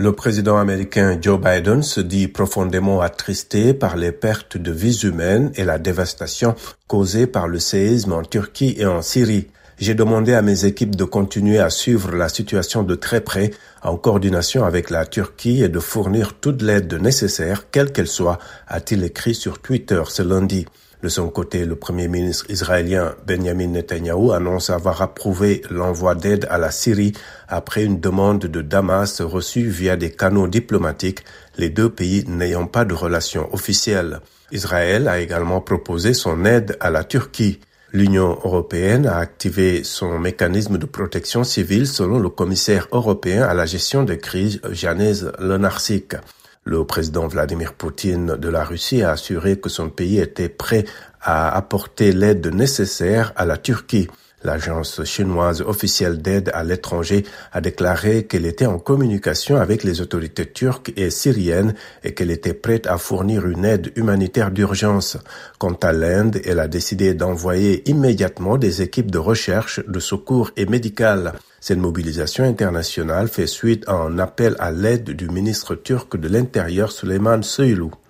Le président américain Joe Biden se dit profondément attristé par les pertes de vies humaines et la dévastation causée par le séisme en Turquie et en Syrie. J'ai demandé à mes équipes de continuer à suivre la situation de très près en coordination avec la Turquie et de fournir toute l'aide nécessaire, quelle qu'elle soit, a-t-il écrit sur Twitter ce lundi. De son côté, le premier ministre israélien Benjamin Netanyahu annonce avoir approuvé l'envoi d'aide à la Syrie après une demande de Damas reçue via des canaux diplomatiques, les deux pays n'ayant pas de relations officielles. Israël a également proposé son aide à la Turquie. L'Union européenne a activé son mécanisme de protection civile selon le commissaire européen à la gestion des crises Janez Lenarsic. Le président Vladimir Poutine de la Russie a assuré que son pays était prêt à apporter l'aide nécessaire à la Turquie. L'agence chinoise officielle d'aide à l'étranger a déclaré qu'elle était en communication avec les autorités turques et syriennes et qu'elle était prête à fournir une aide humanitaire d'urgence. Quant à l'Inde, elle a décidé d'envoyer immédiatement des équipes de recherche, de secours et médicales. Cette mobilisation internationale fait suite à un appel à l'aide du ministre turc de l'Intérieur Süleyman Soylu.